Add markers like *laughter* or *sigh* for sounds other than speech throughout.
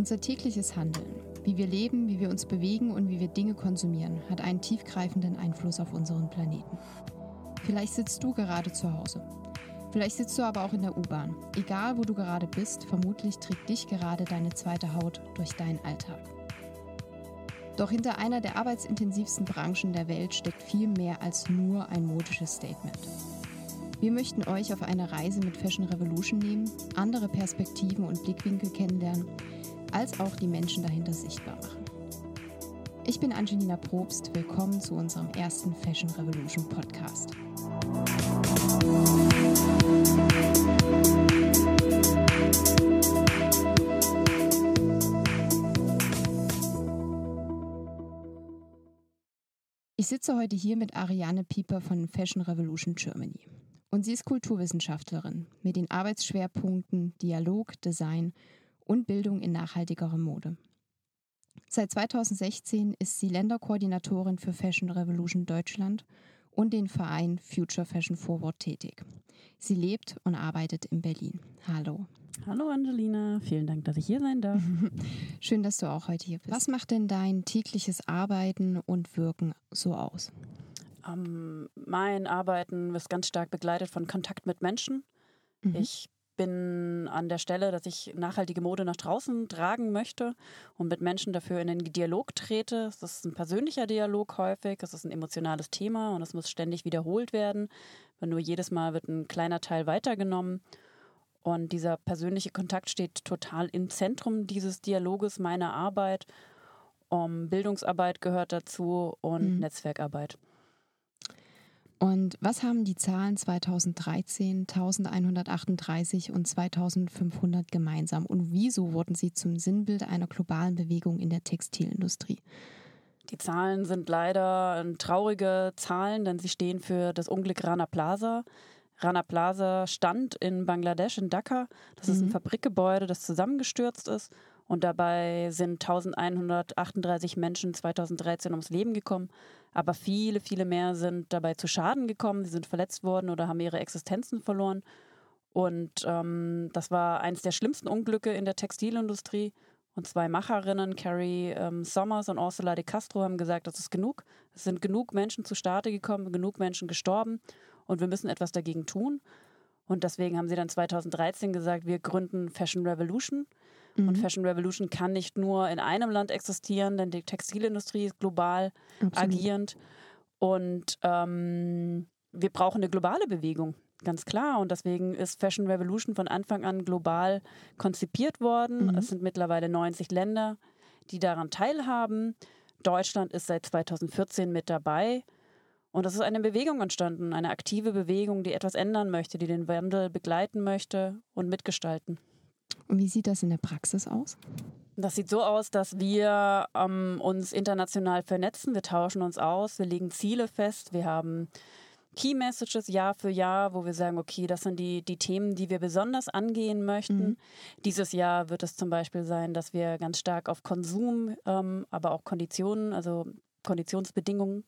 Unser tägliches Handeln, wie wir leben, wie wir uns bewegen und wie wir Dinge konsumieren, hat einen tiefgreifenden Einfluss auf unseren Planeten. Vielleicht sitzt du gerade zu Hause. Vielleicht sitzt du aber auch in der U-Bahn. Egal, wo du gerade bist, vermutlich trägt dich gerade deine zweite Haut durch deinen Alltag. Doch hinter einer der arbeitsintensivsten Branchen der Welt steckt viel mehr als nur ein modisches Statement. Wir möchten euch auf eine Reise mit Fashion Revolution nehmen, andere Perspektiven und Blickwinkel kennenlernen, als auch die Menschen dahinter sichtbar machen. Ich bin Angelina Probst, willkommen zu unserem ersten Fashion Revolution Podcast. Ich sitze heute hier mit Ariane Pieper von Fashion Revolution Germany. Und sie ist Kulturwissenschaftlerin mit den Arbeitsschwerpunkten Dialog, Design und Bildung in nachhaltigerer Mode. Seit 2016 ist sie Länderkoordinatorin für Fashion Revolution Deutschland und den Verein Future Fashion Forward tätig. Sie lebt und arbeitet in Berlin. Hallo. Hallo Angelina, vielen Dank, dass ich hier sein darf. *laughs* Schön, dass du auch heute hier bist. Was macht denn dein tägliches Arbeiten und Wirken so aus? Ähm, mein Arbeiten ist ganz stark begleitet von Kontakt mit Menschen. Mhm. Ich bin an der Stelle, dass ich nachhaltige Mode nach draußen tragen möchte und mit Menschen dafür in den Dialog trete. Es ist ein persönlicher Dialog häufig, es ist ein emotionales Thema und es muss ständig wiederholt werden. Nur jedes Mal wird ein kleiner Teil weitergenommen. Und dieser persönliche Kontakt steht total im Zentrum dieses Dialoges meiner Arbeit. Um, Bildungsarbeit gehört dazu und mhm. Netzwerkarbeit. Und was haben die Zahlen 2013, 1138 und 2500 gemeinsam? Und wieso wurden sie zum Sinnbild einer globalen Bewegung in der Textilindustrie? Die Zahlen sind leider traurige Zahlen, denn sie stehen für das Unglück Rana Plaza. Rana Plaza stand in Bangladesch, in Dhaka. Das mhm. ist ein mhm. Fabrikgebäude, das zusammengestürzt ist. Und dabei sind 1138 Menschen 2013 ums Leben gekommen. Aber viele, viele mehr sind dabei zu Schaden gekommen. Sie sind verletzt worden oder haben ihre Existenzen verloren. Und ähm, das war eines der schlimmsten Unglücke in der Textilindustrie. Und zwei Macherinnen, Carrie ähm, Sommers und Ursula de Castro, haben gesagt, das ist genug. Es sind genug Menschen zu Starte gekommen, genug Menschen gestorben und wir müssen etwas dagegen tun. Und deswegen haben sie dann 2013 gesagt, wir gründen Fashion Revolution. Mhm. Und Fashion Revolution kann nicht nur in einem Land existieren, denn die Textilindustrie ist global Absolut. agierend. Und ähm, wir brauchen eine globale Bewegung, ganz klar. Und deswegen ist Fashion Revolution von Anfang an global konzipiert worden. Mhm. Es sind mittlerweile 90 Länder, die daran teilhaben. Deutschland ist seit 2014 mit dabei. Und es ist eine Bewegung entstanden, eine aktive Bewegung, die etwas ändern möchte, die den Wandel begleiten möchte und mitgestalten. Und wie sieht das in der Praxis aus? Das sieht so aus, dass wir ähm, uns international vernetzen. Wir tauschen uns aus, wir legen Ziele fest. Wir haben Key Messages Jahr für Jahr, wo wir sagen, okay, das sind die, die Themen, die wir besonders angehen möchten. Mhm. Dieses Jahr wird es zum Beispiel sein, dass wir ganz stark auf Konsum, ähm, aber auch Konditionen, also Konditionsbedingungen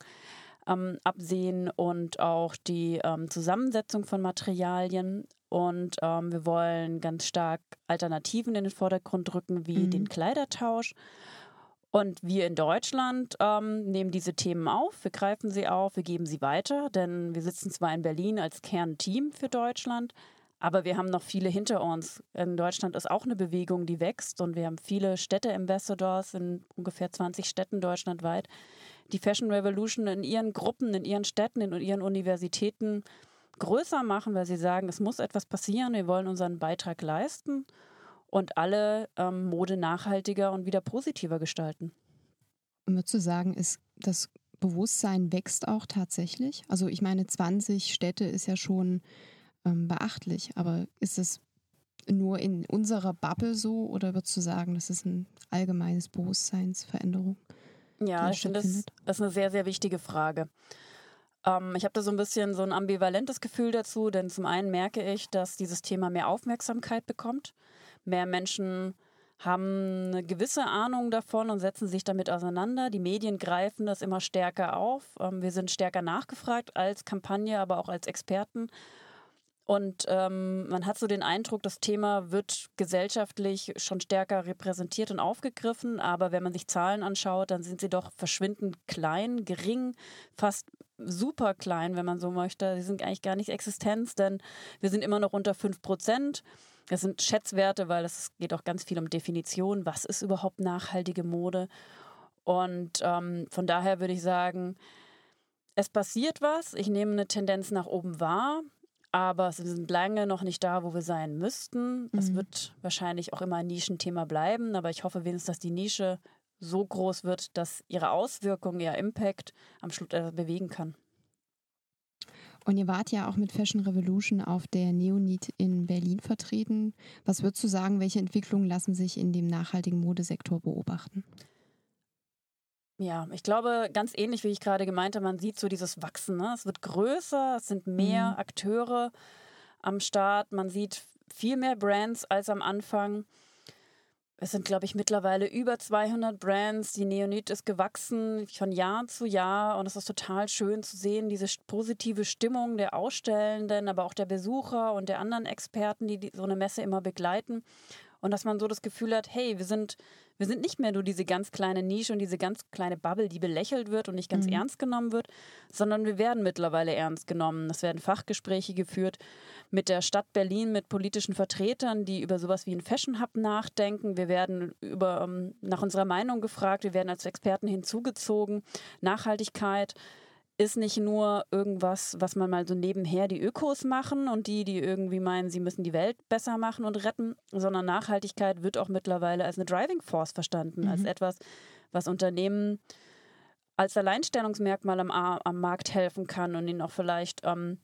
ähm, absehen und auch die ähm, Zusammensetzung von Materialien. Und ähm, wir wollen ganz stark Alternativen in den Vordergrund rücken, wie mhm. den Kleidertausch. Und wir in Deutschland ähm, nehmen diese Themen auf, wir greifen sie auf, wir geben sie weiter, denn wir sitzen zwar in Berlin als Kernteam für Deutschland, aber wir haben noch viele hinter uns. In Deutschland ist auch eine Bewegung, die wächst und wir haben viele Städte-Ambassadors in ungefähr 20 Städten deutschlandweit, die Fashion Revolution in ihren Gruppen, in ihren Städten, in ihren Universitäten größer machen, weil sie sagen, es muss etwas passieren, wir wollen unseren Beitrag leisten und alle ähm, Mode nachhaltiger und wieder positiver gestalten. Würdest du sagen, ist das Bewusstsein wächst auch tatsächlich? Also ich meine, 20 Städte ist ja schon ähm, beachtlich, aber ist es nur in unserer Bubble so oder würdest du sagen, das ist ein allgemeines Bewusstseinsveränderung? Ja, ich finde, das, das ist eine sehr, sehr wichtige Frage. Ähm, ich habe da so ein bisschen so ein ambivalentes Gefühl dazu, denn zum einen merke ich, dass dieses Thema mehr Aufmerksamkeit bekommt. Mehr Menschen haben eine gewisse Ahnung davon und setzen sich damit auseinander. Die Medien greifen das immer stärker auf. Ähm, wir sind stärker nachgefragt als Kampagne, aber auch als Experten. Und ähm, man hat so den Eindruck, das Thema wird gesellschaftlich schon stärker repräsentiert und aufgegriffen. Aber wenn man sich Zahlen anschaut, dann sind sie doch verschwindend klein, gering, fast super klein, wenn man so möchte. Sie sind eigentlich gar nicht Existenz, denn wir sind immer noch unter 5 Prozent. Das sind Schätzwerte, weil es geht auch ganz viel um Definition. Was ist überhaupt nachhaltige Mode? Und ähm, von daher würde ich sagen, es passiert was. Ich nehme eine Tendenz nach oben wahr aber wir sind lange noch nicht da, wo wir sein müssten. Es mhm. wird wahrscheinlich auch immer ein Nischenthema bleiben, aber ich hoffe wenigstens, dass die Nische so groß wird, dass ihre Auswirkungen, ihr Impact am Schluss äh, bewegen kann. Und ihr wart ja auch mit Fashion Revolution auf der Neonit in Berlin vertreten. Was würdest du sagen, welche Entwicklungen lassen sich in dem nachhaltigen Modesektor beobachten? Ja, ich glaube, ganz ähnlich wie ich gerade gemeint habe, man sieht so dieses Wachsen. Ne? Es wird größer, es sind mehr mhm. Akteure am Start, man sieht viel mehr Brands als am Anfang. Es sind, glaube ich, mittlerweile über 200 Brands. Die Neonit ist gewachsen von Jahr zu Jahr und es ist total schön zu sehen, diese positive Stimmung der Ausstellenden, aber auch der Besucher und der anderen Experten, die, die so eine Messe immer begleiten. Und dass man so das Gefühl hat, hey, wir sind wir sind nicht mehr nur diese ganz kleine Nische und diese ganz kleine Bubble, die belächelt wird und nicht ganz mhm. ernst genommen wird, sondern wir werden mittlerweile ernst genommen. Es werden Fachgespräche geführt mit der Stadt Berlin, mit politischen Vertretern, die über sowas wie ein Fashion Hub nachdenken. Wir werden über, um, nach unserer Meinung gefragt, wir werden als Experten hinzugezogen. Nachhaltigkeit ist nicht nur irgendwas, was man mal so nebenher die Ökos machen und die, die irgendwie meinen, sie müssen die Welt besser machen und retten, sondern Nachhaltigkeit wird auch mittlerweile als eine Driving Force verstanden, mhm. als etwas, was Unternehmen als Alleinstellungsmerkmal am, am Markt helfen kann und ihnen auch vielleicht ähm,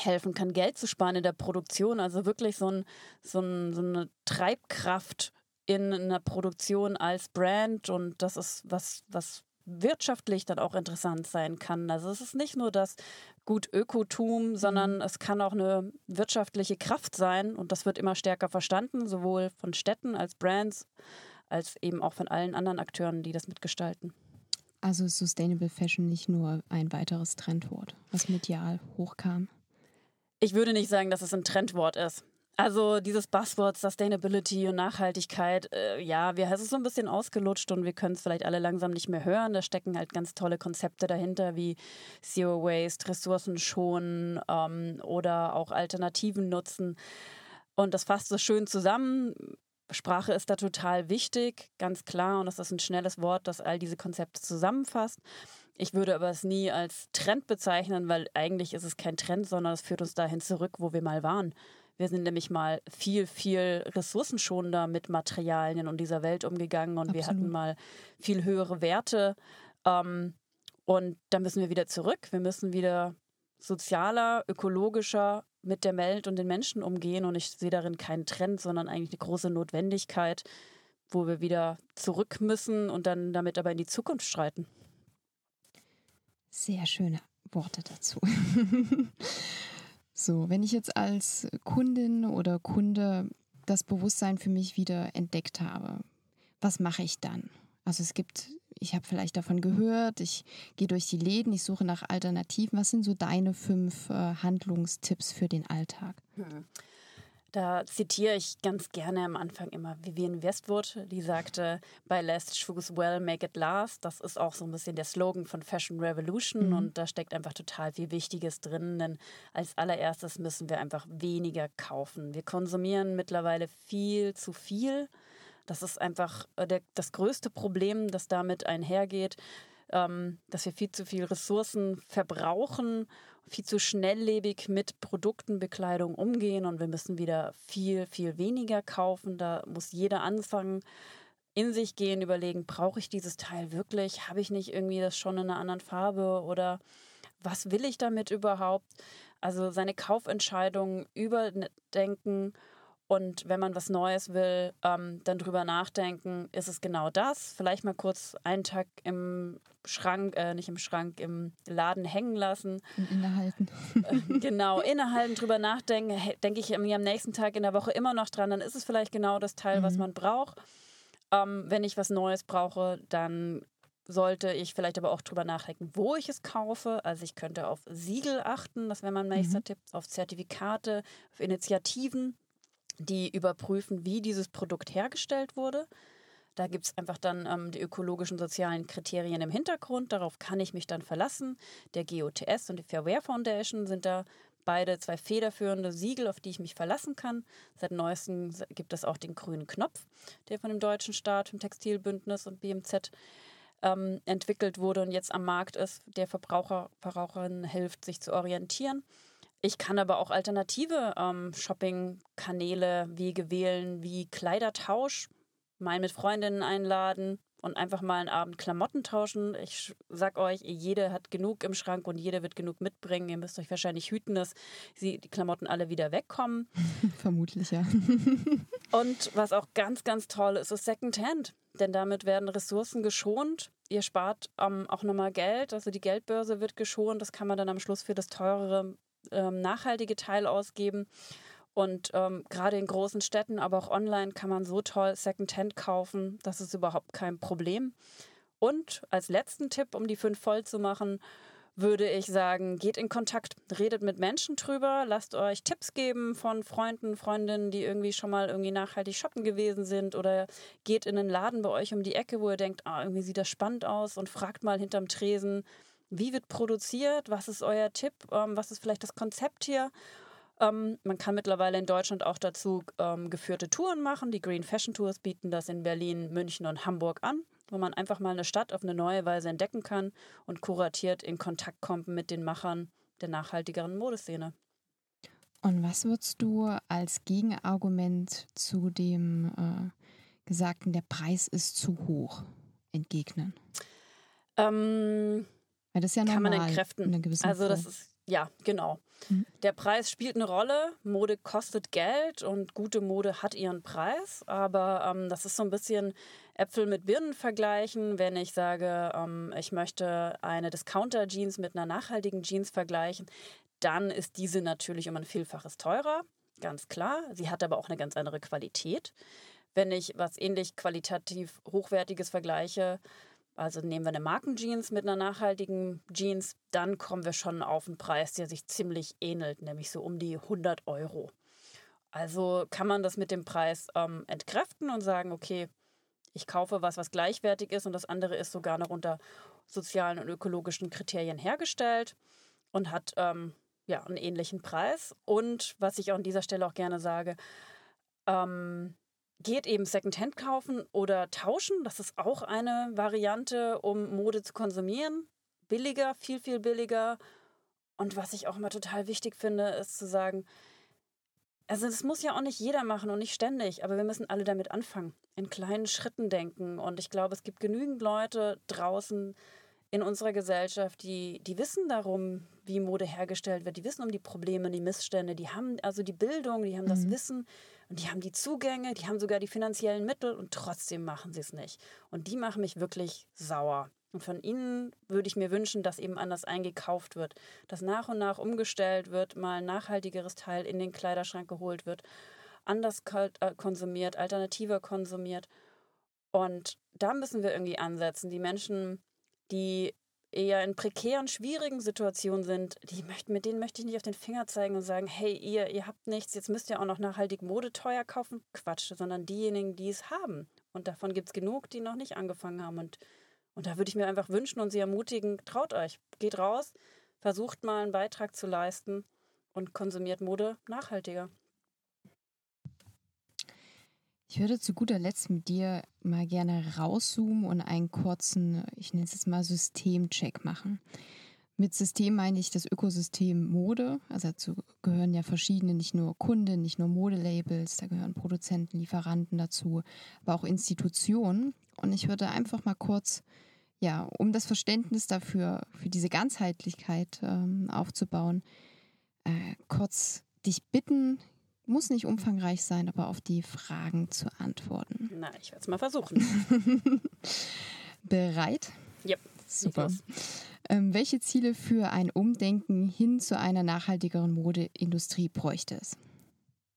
helfen kann, Geld zu sparen in der Produktion. Also wirklich so, ein, so, ein, so eine Treibkraft in einer Produktion als Brand und das ist was, was wirtschaftlich dann auch interessant sein kann. Also es ist nicht nur das gut Ökotum, sondern mhm. es kann auch eine wirtschaftliche Kraft sein und das wird immer stärker verstanden, sowohl von Städten als Brands als eben auch von allen anderen Akteuren, die das mitgestalten. Also Sustainable Fashion nicht nur ein weiteres Trendwort, was medial hochkam. Ich würde nicht sagen, dass es ein Trendwort ist. Also dieses Buzzword Sustainability und Nachhaltigkeit, äh, ja, wir, es ist so ein bisschen ausgelutscht und wir können es vielleicht alle langsam nicht mehr hören. Da stecken halt ganz tolle Konzepte dahinter wie Zero Waste, Ressourcen schonen ähm, oder auch Alternativen nutzen. Und das fasst so schön zusammen. Sprache ist da total wichtig, ganz klar. Und das ist ein schnelles Wort, das all diese Konzepte zusammenfasst. Ich würde aber es nie als Trend bezeichnen, weil eigentlich ist es kein Trend, sondern es führt uns dahin zurück, wo wir mal waren. Wir sind nämlich mal viel, viel ressourcenschonender mit Materialien und dieser Welt umgegangen und Absolut. wir hatten mal viel höhere Werte. Ähm, und da müssen wir wieder zurück. Wir müssen wieder sozialer, ökologischer mit der Welt und den Menschen umgehen. Und ich sehe darin keinen Trend, sondern eigentlich eine große Notwendigkeit, wo wir wieder zurück müssen und dann damit aber in die Zukunft streiten. Sehr schöne Worte dazu. *laughs* So, wenn ich jetzt als Kundin oder Kunde das Bewusstsein für mich wieder entdeckt habe, was mache ich dann? Also es gibt, ich habe vielleicht davon gehört, ich gehe durch die Läden, ich suche nach Alternativen. Was sind so deine fünf äh, Handlungstipps für den Alltag? Hm. Da zitiere ich ganz gerne am Anfang immer Vivienne Westwood, die sagte, Buy less, choose well, make it last. Das ist auch so ein bisschen der Slogan von Fashion Revolution mhm. und da steckt einfach total viel Wichtiges drin, denn als allererstes müssen wir einfach weniger kaufen. Wir konsumieren mittlerweile viel zu viel. Das ist einfach äh, der, das größte Problem, das damit einhergeht, dass wir viel zu viel Ressourcen verbrauchen viel zu schnelllebig mit Produkten, Bekleidung umgehen und wir müssen wieder viel, viel weniger kaufen. Da muss jeder anfangen, in sich gehen, überlegen, brauche ich dieses Teil wirklich? Habe ich nicht irgendwie das schon in einer anderen Farbe oder was will ich damit überhaupt? Also seine Kaufentscheidungen überdenken und wenn man was Neues will, ähm, dann drüber nachdenken, ist es genau das? Vielleicht mal kurz einen Tag im Schrank, äh, nicht im Schrank, im Laden hängen lassen. Und innehalten. Äh, genau, innehalten, drüber nachdenken. Denke ich mir am nächsten Tag in der Woche immer noch dran, dann ist es vielleicht genau das Teil, mhm. was man braucht. Ähm, wenn ich was Neues brauche, dann sollte ich vielleicht aber auch drüber nachdenken, wo ich es kaufe. Also ich könnte auf Siegel achten, das wäre mein nächster mhm. Tipp, auf Zertifikate, auf Initiativen, die überprüfen, wie dieses Produkt hergestellt wurde. Da gibt es einfach dann ähm, die ökologischen sozialen Kriterien im Hintergrund. Darauf kann ich mich dann verlassen. Der GOTS und die Fairware Foundation sind da beide zwei federführende Siegel, auf die ich mich verlassen kann. Seit neuestem gibt es auch den grünen Knopf, der von dem deutschen Staat, dem Textilbündnis und BMZ ähm, entwickelt wurde und jetzt am Markt ist, der Verbraucher, Verbraucherin hilft, sich zu orientieren. Ich kann aber auch alternative ähm, Shopping-Kanäle, Wege wählen, wie Kleidertausch, mal mit Freundinnen einladen und einfach mal einen Abend Klamotten tauschen. Ich sag euch, jede hat genug im Schrank und jeder wird genug mitbringen. Ihr müsst euch wahrscheinlich hüten, dass die Klamotten alle wieder wegkommen. *laughs* Vermutlich, ja. *laughs* und was auch ganz, ganz toll ist, ist Secondhand. Denn damit werden Ressourcen geschont. Ihr spart ähm, auch nochmal Geld. Also die Geldbörse wird geschont. Das kann man dann am Schluss für das teurere, ähm, nachhaltige Teil ausgeben. Und ähm, gerade in großen Städten, aber auch online kann man so toll Secondhand kaufen. Das ist überhaupt kein Problem. Und als letzten Tipp, um die fünf voll zu machen, würde ich sagen, geht in Kontakt, redet mit Menschen drüber, lasst euch Tipps geben von Freunden, Freundinnen, die irgendwie schon mal irgendwie nachhaltig shoppen gewesen sind oder geht in einen Laden bei euch um die Ecke, wo ihr denkt, ah, irgendwie sieht das spannend aus und fragt mal hinterm Tresen, wie wird produziert, was ist euer Tipp, ähm, was ist vielleicht das Konzept hier ähm, man kann mittlerweile in Deutschland auch dazu ähm, geführte Touren machen. Die Green Fashion Tours bieten das in Berlin, München und Hamburg an, wo man einfach mal eine Stadt auf eine neue Weise entdecken kann und kuratiert in Kontakt kommt mit den Machern der nachhaltigeren Modeszene. Und was würdest du als Gegenargument zu dem äh, Gesagten, der Preis ist zu hoch, entgegnen? Ähm, Weil das ist ja normal, kann man entkräften. Also das ist ja, genau. Mhm. Der Preis spielt eine Rolle. Mode kostet Geld und gute Mode hat ihren Preis. Aber ähm, das ist so ein bisschen Äpfel mit Birnen vergleichen. Wenn ich sage, ähm, ich möchte eine Discounter-Jeans mit einer nachhaltigen Jeans vergleichen, dann ist diese natürlich um ein Vielfaches teurer. Ganz klar. Sie hat aber auch eine ganz andere Qualität. Wenn ich was ähnlich qualitativ Hochwertiges vergleiche, also nehmen wir eine Markenjeans mit einer nachhaltigen Jeans, dann kommen wir schon auf einen Preis, der sich ziemlich ähnelt, nämlich so um die 100 Euro. Also kann man das mit dem Preis ähm, entkräften und sagen, okay, ich kaufe was, was gleichwertig ist und das andere ist sogar noch unter sozialen und ökologischen Kriterien hergestellt und hat ähm, ja einen ähnlichen Preis. Und was ich an dieser Stelle auch gerne sage, ähm, geht eben Secondhand kaufen oder tauschen. Das ist auch eine Variante, um Mode zu konsumieren. Billiger, viel, viel billiger. Und was ich auch immer total wichtig finde, ist zu sagen, also das muss ja auch nicht jeder machen und nicht ständig, aber wir müssen alle damit anfangen, in kleinen Schritten denken. Und ich glaube, es gibt genügend Leute draußen in unserer Gesellschaft, die, die wissen darum, wie Mode hergestellt wird, die wissen um die Probleme, die Missstände, die haben also die Bildung, die haben mhm. das Wissen und die haben die Zugänge, die haben sogar die finanziellen Mittel und trotzdem machen sie es nicht. Und die machen mich wirklich sauer. Und von ihnen würde ich mir wünschen, dass eben anders eingekauft wird, dass nach und nach umgestellt wird, mal ein nachhaltigeres Teil in den Kleiderschrank geholt wird, anders äh, konsumiert, alternativer konsumiert. Und da müssen wir irgendwie ansetzen. Die Menschen, die eher in prekären, schwierigen Situationen sind, die möchten, mit denen möchte ich nicht auf den Finger zeigen und sagen, hey, ihr, ihr habt nichts, jetzt müsst ihr auch noch nachhaltig Mode teuer kaufen. Quatsch, sondern diejenigen, die es haben. Und davon gibt es genug, die noch nicht angefangen haben. Und, und da würde ich mir einfach wünschen und sie ermutigen, traut euch, geht raus, versucht mal einen Beitrag zu leisten und konsumiert Mode nachhaltiger. Ich würde zu guter Letzt mit dir mal gerne rauszoomen und einen kurzen, ich nenne es jetzt mal Systemcheck machen. Mit System meine ich das Ökosystem Mode. Also dazu gehören ja verschiedene, nicht nur Kunden, nicht nur Modelabels, da gehören Produzenten, Lieferanten dazu, aber auch Institutionen. Und ich würde einfach mal kurz, ja, um das Verständnis dafür, für diese Ganzheitlichkeit ähm, aufzubauen, äh, kurz dich bitten, muss nicht umfangreich sein, aber auf die Fragen zu antworten. Na, ich werde es mal versuchen. *laughs* Bereit? Ja. Super. Ähm, welche Ziele für ein Umdenken hin zu einer nachhaltigeren Modeindustrie bräuchte es?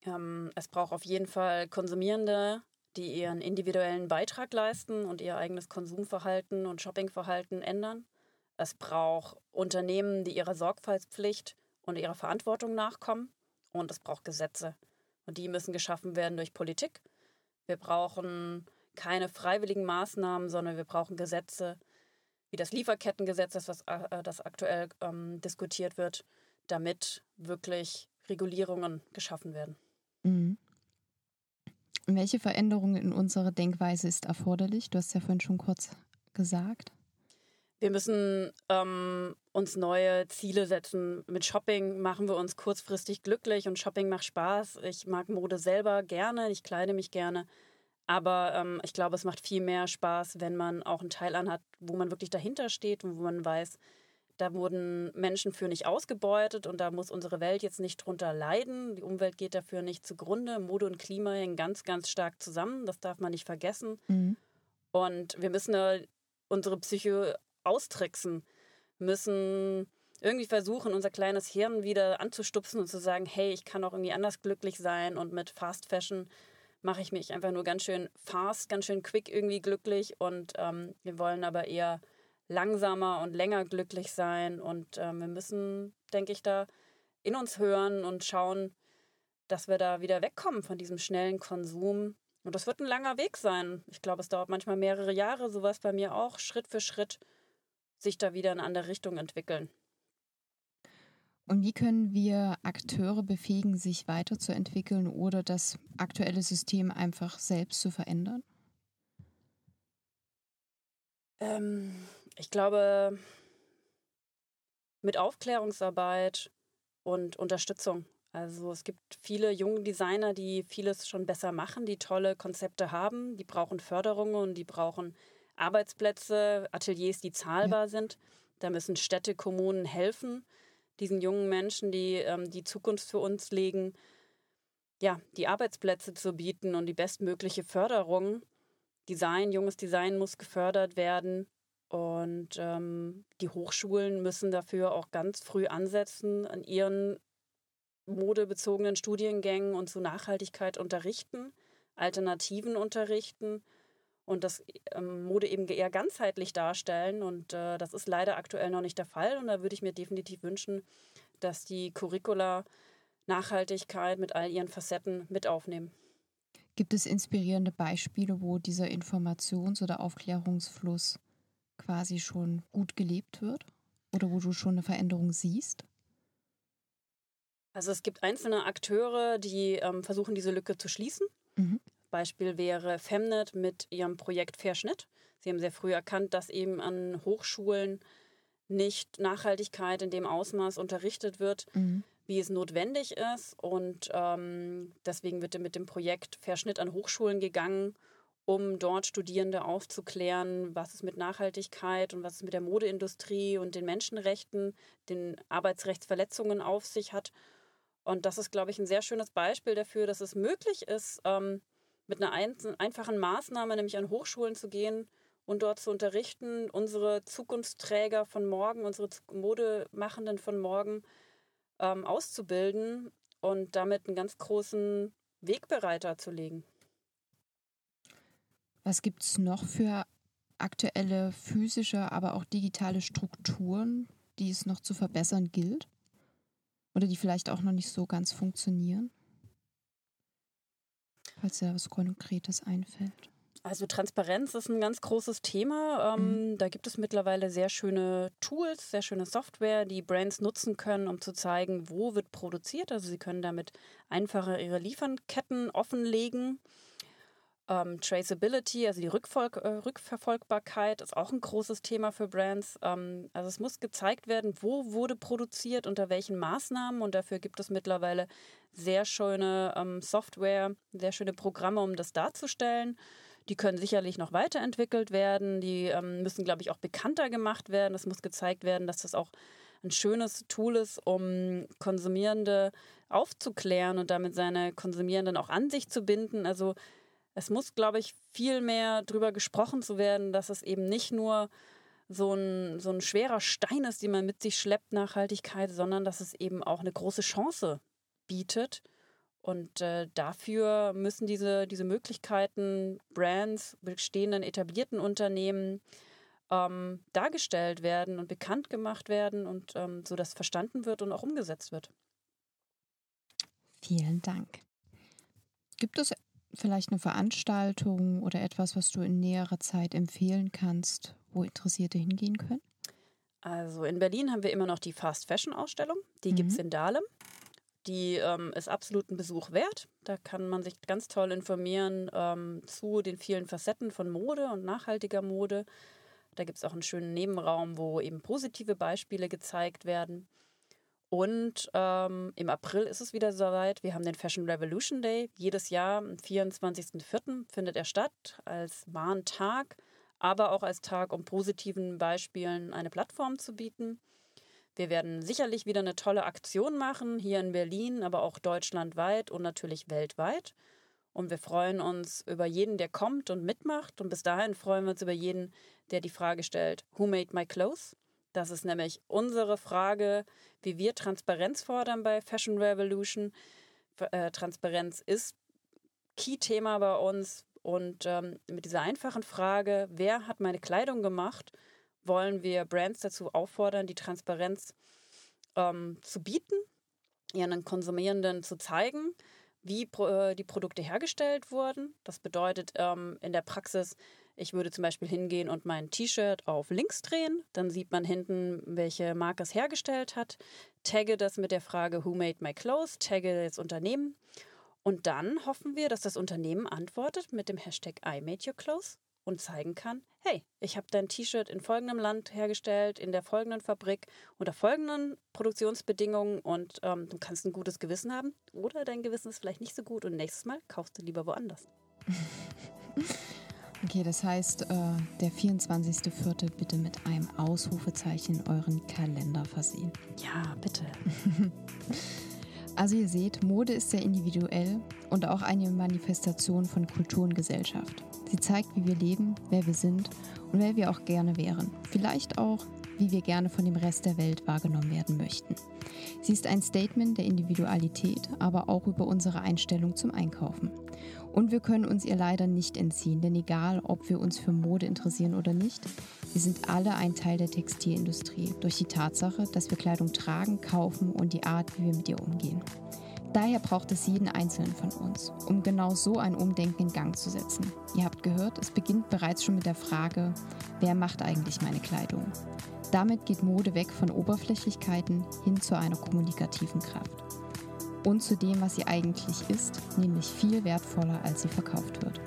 Ähm, es braucht auf jeden Fall Konsumierende, die ihren individuellen Beitrag leisten und ihr eigenes Konsumverhalten und Shoppingverhalten ändern. Es braucht Unternehmen, die ihrer Sorgfaltspflicht und ihrer Verantwortung nachkommen. Und es braucht Gesetze. Und die müssen geschaffen werden durch Politik. Wir brauchen keine freiwilligen Maßnahmen, sondern wir brauchen Gesetze, wie das Lieferkettengesetz, das, äh, das aktuell ähm, diskutiert wird, damit wirklich Regulierungen geschaffen werden. Mhm. Welche Veränderung in unserer Denkweise ist erforderlich? Du hast ja vorhin schon kurz gesagt. Wir müssen ähm, uns neue Ziele setzen. Mit Shopping machen wir uns kurzfristig glücklich und Shopping macht Spaß. Ich mag Mode selber gerne, ich kleide mich gerne. Aber ähm, ich glaube, es macht viel mehr Spaß, wenn man auch einen Teil anhat, wo man wirklich dahinter steht und wo man weiß, da wurden Menschen für nicht ausgebeutet und da muss unsere Welt jetzt nicht drunter leiden. Die Umwelt geht dafür nicht zugrunde. Mode und Klima hängen ganz, ganz stark zusammen. Das darf man nicht vergessen. Mhm. Und wir müssen unsere Psyche austricksen, müssen irgendwie versuchen, unser kleines Hirn wieder anzustupsen und zu sagen, hey, ich kann auch irgendwie anders glücklich sein und mit Fast Fashion mache ich mich einfach nur ganz schön fast, ganz schön quick irgendwie glücklich und ähm, wir wollen aber eher langsamer und länger glücklich sein. Und ähm, wir müssen, denke ich, da in uns hören und schauen, dass wir da wieder wegkommen von diesem schnellen Konsum. Und das wird ein langer Weg sein. Ich glaube, es dauert manchmal mehrere Jahre, sowas bei mir auch, Schritt für Schritt, sich da wieder in eine andere Richtung entwickeln. Und wie können wir Akteure befähigen, sich weiterzuentwickeln oder das aktuelle System einfach selbst zu verändern? Ähm, ich glaube, mit Aufklärungsarbeit und Unterstützung. Also es gibt viele junge Designer, die vieles schon besser machen, die tolle Konzepte haben, die brauchen Förderung und die brauchen Arbeitsplätze, Ateliers, die zahlbar ja. sind. Da müssen Städte, Kommunen helfen, diesen jungen Menschen, die ähm, die Zukunft für uns legen, ja, die Arbeitsplätze zu bieten und die bestmögliche Förderung. Design, junges Design muss gefördert werden. Und ähm, die Hochschulen müssen dafür auch ganz früh ansetzen, an ihren modebezogenen Studiengängen und zu Nachhaltigkeit unterrichten, Alternativen unterrichten und das ähm, Mode eben eher ganzheitlich darstellen. Und äh, das ist leider aktuell noch nicht der Fall. Und da würde ich mir definitiv wünschen, dass die Curricula Nachhaltigkeit mit all ihren Facetten mit aufnehmen. Gibt es inspirierende Beispiele, wo dieser Informations- oder Aufklärungsfluss quasi schon gut gelebt wird? Oder wo du schon eine Veränderung siehst? Also es gibt einzelne Akteure, die ähm, versuchen, diese Lücke zu schließen. Mhm. Beispiel wäre Femnet mit ihrem Projekt Verschnitt. Sie haben sehr früh erkannt, dass eben an Hochschulen nicht Nachhaltigkeit in dem Ausmaß unterrichtet wird, mhm. wie es notwendig ist. Und ähm, deswegen wird mit dem Projekt Verschnitt an Hochschulen gegangen um dort Studierende aufzuklären, was es mit Nachhaltigkeit und was es mit der Modeindustrie und den Menschenrechten, den Arbeitsrechtsverletzungen auf sich hat. Und das ist, glaube ich, ein sehr schönes Beispiel dafür, dass es möglich ist, ähm, mit einer einfachen Maßnahme, nämlich an Hochschulen zu gehen und dort zu unterrichten, unsere Zukunftsträger von morgen, unsere Modemachenden von morgen ähm, auszubilden und damit einen ganz großen Wegbereiter zu legen. Was gibt es noch für aktuelle physische, aber auch digitale Strukturen, die es noch zu verbessern gilt? Oder die vielleicht auch noch nicht so ganz funktionieren? Falls dir was Konkretes einfällt. Also Transparenz ist ein ganz großes Thema. Ähm, mhm. Da gibt es mittlerweile sehr schöne Tools, sehr schöne Software, die Brands nutzen können, um zu zeigen, wo wird produziert. Also sie können damit einfacher ihre Lieferketten offenlegen. Ähm, Traceability, also die Rückfolg äh, Rückverfolgbarkeit, ist auch ein großes Thema für Brands. Ähm, also es muss gezeigt werden, wo wurde produziert, unter welchen Maßnahmen. Und dafür gibt es mittlerweile sehr schöne ähm, Software, sehr schöne Programme, um das darzustellen. Die können sicherlich noch weiterentwickelt werden. Die ähm, müssen, glaube ich, auch bekannter gemacht werden. Es muss gezeigt werden, dass das auch ein schönes Tool ist, um Konsumierende aufzuklären und damit seine Konsumierenden auch an sich zu binden. Also es muss, glaube ich, viel mehr darüber gesprochen zu werden, dass es eben nicht nur so ein, so ein schwerer Stein ist, den man mit sich schleppt, Nachhaltigkeit, sondern dass es eben auch eine große Chance bietet Und äh, dafür müssen diese, diese Möglichkeiten, Brands, bestehenden, etablierten Unternehmen ähm, dargestellt werden und bekannt gemacht werden und ähm, so dass verstanden wird und auch umgesetzt wird. Vielen Dank. Gibt es vielleicht eine Veranstaltung oder etwas, was du in näherer Zeit empfehlen kannst, wo Interessierte hingehen können? Also in Berlin haben wir immer noch die Fast Fashion Ausstellung. Die mhm. gibt es in Dahlem. Die ähm, ist absolut ein Besuch wert. Da kann man sich ganz toll informieren ähm, zu den vielen Facetten von Mode und nachhaltiger Mode. Da gibt es auch einen schönen Nebenraum, wo eben positive Beispiele gezeigt werden. Und ähm, im April ist es wieder soweit. Wir haben den Fashion Revolution Day. Jedes Jahr am 24.04. findet er statt als Warntag, aber auch als Tag, um positiven Beispielen eine Plattform zu bieten. Wir werden sicherlich wieder eine tolle Aktion machen, hier in Berlin, aber auch deutschlandweit und natürlich weltweit. Und wir freuen uns über jeden, der kommt und mitmacht. Und bis dahin freuen wir uns über jeden, der die Frage stellt, Who made my clothes? Das ist nämlich unsere Frage, wie wir Transparenz fordern bei Fashion Revolution. Äh, Transparenz ist Key-Thema bei uns. Und ähm, mit dieser einfachen Frage, wer hat meine Kleidung gemacht, wollen wir Brands dazu auffordern, die Transparenz ähm, zu bieten, ihren Konsumierenden zu zeigen, wie äh, die Produkte hergestellt wurden. Das bedeutet ähm, in der Praxis, ich würde zum Beispiel hingehen und mein T-Shirt auf links drehen. Dann sieht man hinten, welche Marke es hergestellt hat. Tagge das mit der Frage Who made my clothes? Tagge das Unternehmen. Und dann hoffen wir, dass das Unternehmen antwortet mit dem Hashtag I made your clothes und zeigen kann, hey, ich habe dein T-Shirt in folgendem Land hergestellt, in der folgenden Fabrik, unter folgenden Produktionsbedingungen und ähm, du kannst ein gutes Gewissen haben oder dein Gewissen ist vielleicht nicht so gut und nächstes Mal kaufst du lieber woanders. *laughs* Okay, das heißt, äh, der 24.04. bitte mit einem Ausrufezeichen euren Kalender versehen. Ja, bitte. *laughs* also ihr seht, Mode ist sehr individuell und auch eine Manifestation von Kultur und Gesellschaft. Sie zeigt, wie wir leben, wer wir sind und wer wir auch gerne wären. Vielleicht auch, wie wir gerne von dem Rest der Welt wahrgenommen werden möchten. Sie ist ein Statement der Individualität, aber auch über unsere Einstellung zum Einkaufen. Und wir können uns ihr leider nicht entziehen, denn egal, ob wir uns für Mode interessieren oder nicht, wir sind alle ein Teil der Textilindustrie durch die Tatsache, dass wir Kleidung tragen, kaufen und die Art, wie wir mit ihr umgehen. Daher braucht es jeden Einzelnen von uns, um genau so ein Umdenken in Gang zu setzen. Ihr habt gehört, es beginnt bereits schon mit der Frage, wer macht eigentlich meine Kleidung? Damit geht Mode weg von Oberflächlichkeiten hin zu einer kommunikativen Kraft und zu dem, was sie eigentlich ist, nämlich viel wertvoller, als sie verkauft wird.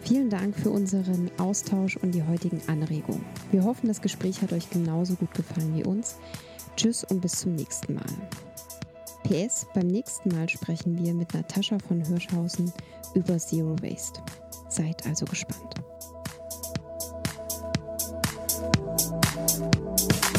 Vielen Dank für unseren Austausch und die heutigen Anregungen. Wir hoffen, das Gespräch hat euch genauso gut gefallen wie uns. Tschüss und bis zum nächsten Mal. PS, beim nächsten Mal sprechen wir mit Natascha von Hirschhausen über Zero Waste. Seid also gespannt. うん。